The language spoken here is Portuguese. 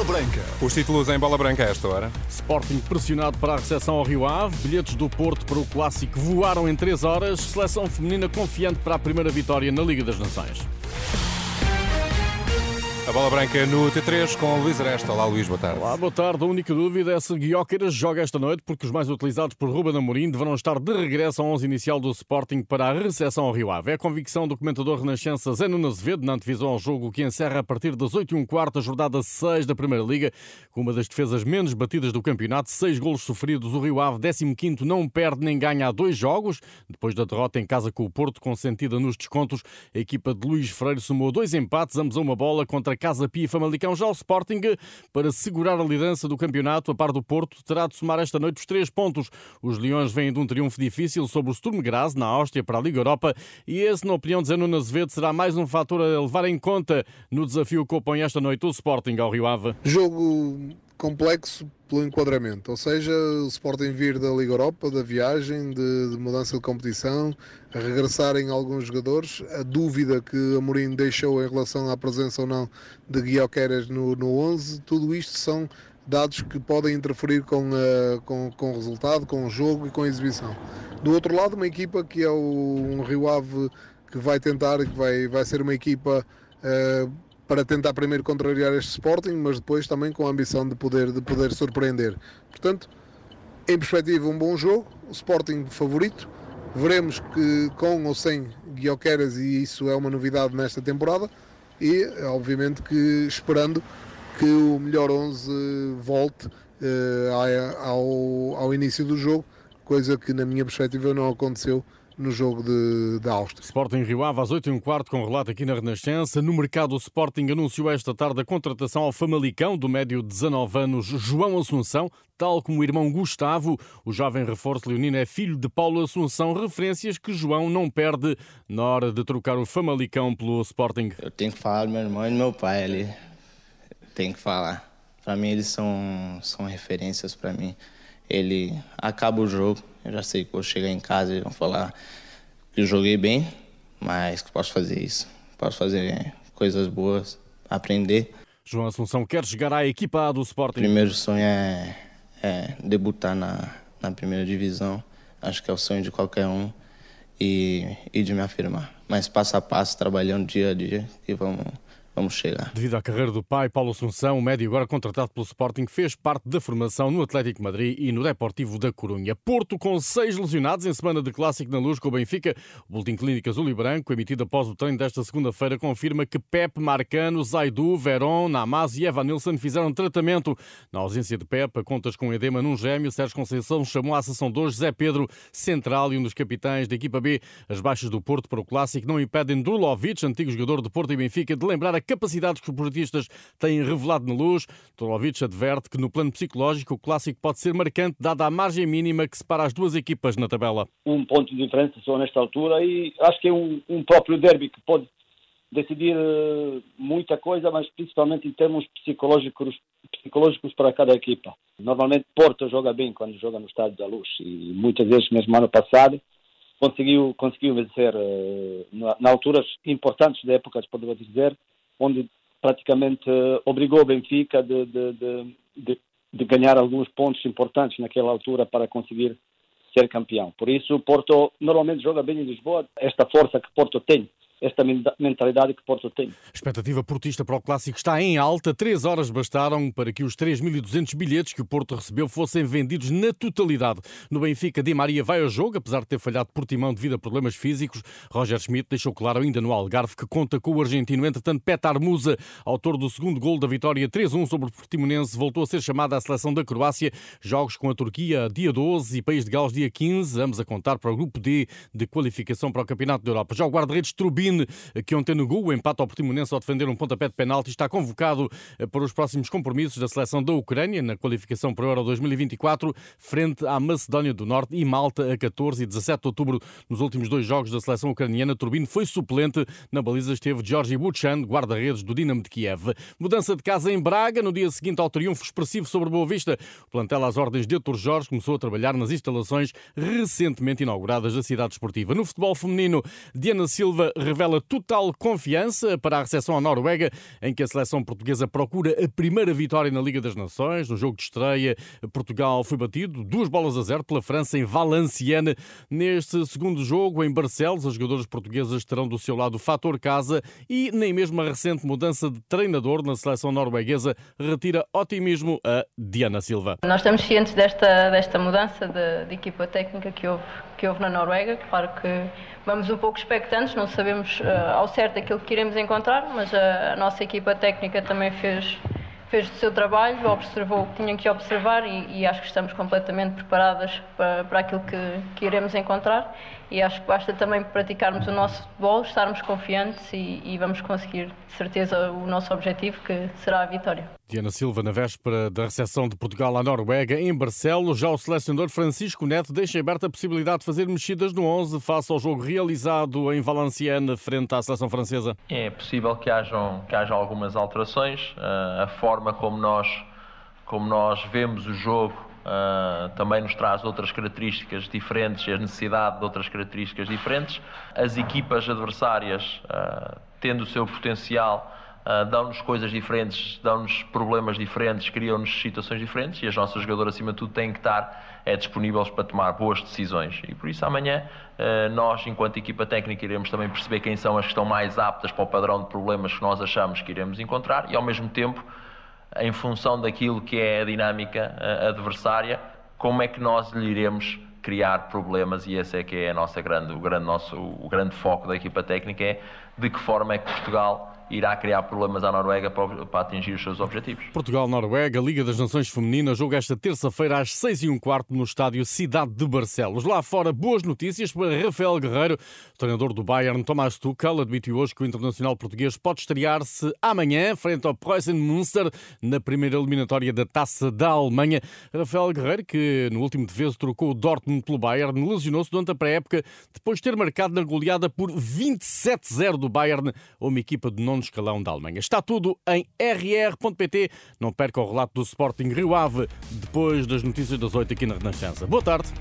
Bola Branca. Os títulos em bola branca a esta hora. Sporting pressionado para a recepção ao Rio Ave. Bilhetes do Porto para o Clássico voaram em 3 horas. Seleção feminina confiante para a primeira vitória na Liga das Nações. A bola branca no T3 com Luís Aresta. Olá, Luís, boa tarde. Olá, boa tarde. A única dúvida é se Guióqueiras joga esta noite, porque os mais utilizados por Ruben Amorim deverão estar de regresso ao 11 inicial do Sporting para a recepção ao Rio Ave. É a convicção do comentador renascença Zé Nuno Azevedo na antevisão ao jogo que encerra a partir das 8 e um quarto a jornada 6 da Primeira Liga, com uma das defesas menos batidas do campeonato, seis golos sofridos. O Rio Ave, 15 não perde nem ganha há dois jogos. Depois da derrota em casa com o Porto, consentida nos descontos, a equipa de Luís Freire somou dois empates, ambos a uma bola contra Casa Pia Famalicão. Já o Sporting, para segurar a liderança do campeonato, a par do Porto, terá de somar esta noite os três pontos. Os Leões vêm de um triunfo difícil sobre o Sturm Graz, na Áustria, para a Liga Europa, e esse, na opinião de Zé Nuno Azevedo, será mais um fator a levar em conta no desafio que opõe esta noite o Sporting ao Rio Ave. Jogo complexo pelo enquadramento, ou seja, o Sporting vir da Liga Europa, da viagem, de, de mudança de competição, regressarem alguns jogadores, a dúvida que Amorim deixou em relação à presença ou não de Guilherme no, no 11, tudo isto são dados que podem interferir com, com, com o resultado, com o jogo e com a exibição. Do outro lado, uma equipa que é o, um Rio Ave que vai tentar, que vai, vai ser uma equipa uh, para tentar primeiro contrariar este Sporting, mas depois também com a ambição de poder, de poder surpreender. Portanto, em perspectiva, um bom jogo, o Sporting favorito. Veremos que com ou sem Guioqueras, e isso é uma novidade nesta temporada, e obviamente que esperando que o melhor 11 volte uh, ao, ao início do jogo, coisa que na minha perspectiva não aconteceu no jogo de, da Áustria. Sporting Rio Ave às 8 e um quarto com relato aqui na Renascença. No mercado, o Sporting anunciou esta tarde a contratação ao Famalicão do médio de 19 anos João Assunção, tal como o irmão Gustavo. O jovem reforço leonino é filho de Paulo Assunção, referências que João não perde na hora de trocar o Famalicão pelo Sporting. Eu tenho que falar do meu irmão e do meu pai ali. Tenho que falar. Para mim, eles são, são referências para mim. Ele acaba o jogo, eu já sei que vou chegar em casa e vão falar que eu joguei bem, mas que posso fazer isso. Posso fazer coisas boas, aprender. João Assunção quer chegar à equipa do Sporting. O primeiro sonho é, é debutar na, na primeira divisão. Acho que é o sonho de qualquer um e, e de me afirmar. Mas passo a passo, trabalhando dia a dia e vamos vamos chegar. Devido à carreira do pai, Paulo Assunção, o médio agora contratado pelo Sporting, fez parte da formação no Atlético Madrid e no Deportivo da Corunha. Porto com seis lesionados em semana de clássico na luz com o Benfica. O Boletim Clínico Azul e Branco, emitido após o treino desta segunda-feira, confirma que Pepe, Marcano, Zaidu, Verón, Namaz e Evanilson fizeram tratamento. Na ausência de Pepe, contas com edema num gêmeo, Sérgio Conceição chamou à sessão 2 Zé Pedro, central e um dos capitães da equipa B. As baixas do Porto para o clássico não impedem Drulovic, antigo jogador de Porto e Benfica, de lembrar a capacidades que os portistas têm revelado na luz. Tolovic adverte que no plano psicológico o clássico pode ser marcante, dada a margem mínima que separa as duas equipas na tabela. Um ponto de diferença só nesta altura e acho que é um, um próprio derby que pode decidir uh, muita coisa, mas principalmente em termos psicológicos, psicológicos para cada equipa. Normalmente Porto joga bem quando joga no Estádio da Luz e muitas vezes, mesmo ano passado, conseguiu, conseguiu vencer uh, na, na, alturas importantes da época, podemos dizer, onde praticamente uh, obrigou o Benfica de, de, de, de, ganhar alguns pontos importantes naquela altura para conseguir ser campeão. Por isso, o Porto normalmente joga bem em Lisboa. Esta força que Porto tem esta mentalidade que Porto tem. A expectativa portista para o Clássico está em alta. Três horas bastaram para que os 3.200 bilhetes que o Porto recebeu fossem vendidos na totalidade. No Benfica, Di Maria vai ao jogo, apesar de ter falhado por timão devido a problemas físicos. Roger Schmidt deixou claro ainda no Algarve que conta com o argentino. Entretanto, Petar Musa, autor do segundo gol da vitória 3-1 sobre o Portimonense, voltou a ser chamado à seleção da Croácia. Jogos com a Turquia dia 12 e País de Gales dia 15, ambos a contar para o grupo D de qualificação para o Campeonato da Europa. Já o guarda-redes Trubin que ontem negou o empate ao Portimonense ao defender um pontapé de penalti, está convocado eh, para os próximos compromissos da seleção da Ucrânia na qualificação para o Euro 2024, frente à Macedónia do Norte e Malta a 14 e 17 de outubro. Nos últimos dois jogos da seleção ucraniana, Turbino foi suplente. Na baliza esteve Georgi Buchan, guarda-redes do Dinamo de Kiev. Mudança de casa em Braga, no dia seguinte ao triunfo expressivo sobre Boa Vista. O plantel às ordens de Artur Jorge começou a trabalhar nas instalações recentemente inauguradas da cidade esportiva. No futebol feminino, Diana Silva revela revela total confiança para a recepção à Noruega, em que a seleção portuguesa procura a primeira vitória na Liga das Nações. No jogo de estreia, Portugal foi batido duas bolas a zero pela França em Valenciennes. Neste segundo jogo, em Barcelos, as jogadoras portuguesas terão do seu lado o fator casa e nem mesmo a recente mudança de treinador na seleção norueguesa retira otimismo a Diana Silva. Nós estamos cientes desta, desta mudança de, de equipa técnica que houve, que houve na Noruega. Claro que vamos um pouco expectantes, não sabemos uh, ao certo aquilo que iremos encontrar, mas a, a nossa equipa técnica também fez fez o seu trabalho, observou o que tinha que observar e, e acho que estamos completamente preparadas para, para aquilo que, que, iremos encontrar e acho que basta também praticarmos o nosso futebol, estarmos confiantes e, e vamos conseguir, de certeza, o nosso objetivo, que será a vitória. Diana Silva, na véspera da recepção de Portugal à Noruega, em Barcelos, já o selecionador Francisco Neto deixa aberta a possibilidade de fazer mexidas no 11 face ao jogo realizado em Valenciennes frente à seleção francesa. É possível que hajam, que hajam algumas alterações. Uh, a forma como nós, como nós vemos o jogo uh, também nos traz outras características diferentes e a necessidade de outras características diferentes. As equipas adversárias, uh, tendo o seu potencial, Uh, dão-nos coisas diferentes, dão-nos problemas diferentes, criam-nos situações diferentes e as nossas jogadoras, acima de tudo, têm que estar é, disponíveis para tomar boas decisões. E por isso, amanhã, uh, nós, enquanto equipa técnica, iremos também perceber quem são as que estão mais aptas para o padrão de problemas que nós achamos que iremos encontrar e, ao mesmo tempo, em função daquilo que é a dinâmica uh, adversária, como é que nós lhe iremos criar problemas e esse é que é a nossa grande, o grande nosso, o grande foco da equipa técnica é de que forma é que Portugal irá criar problemas à Noruega para, para atingir os seus objetivos. Portugal-Noruega, Liga das Nações Femininas, jogo esta terça-feira às 6 e um quarto no estádio Cidade de Barcelos. Lá fora, boas notícias para Rafael Guerreiro, treinador do Bayern, Tomás Tuchel, admitiu hoje que o internacional português pode estrear-se amanhã, frente ao Preußen Münster, na primeira eliminatória da Taça da Alemanha. Rafael Guerreiro, que no último defesa trocou o Dortmund pelo Bayern, lesionou-se durante a pré-época, depois de ter marcado na goleada por 27-0 do Bayern, uma equipa de nono escalão da Alemanha. Está tudo em rr.pt. Não perca o relato do Sporting Rio Ave depois das notícias das 8 aqui na Renascença. Boa tarde.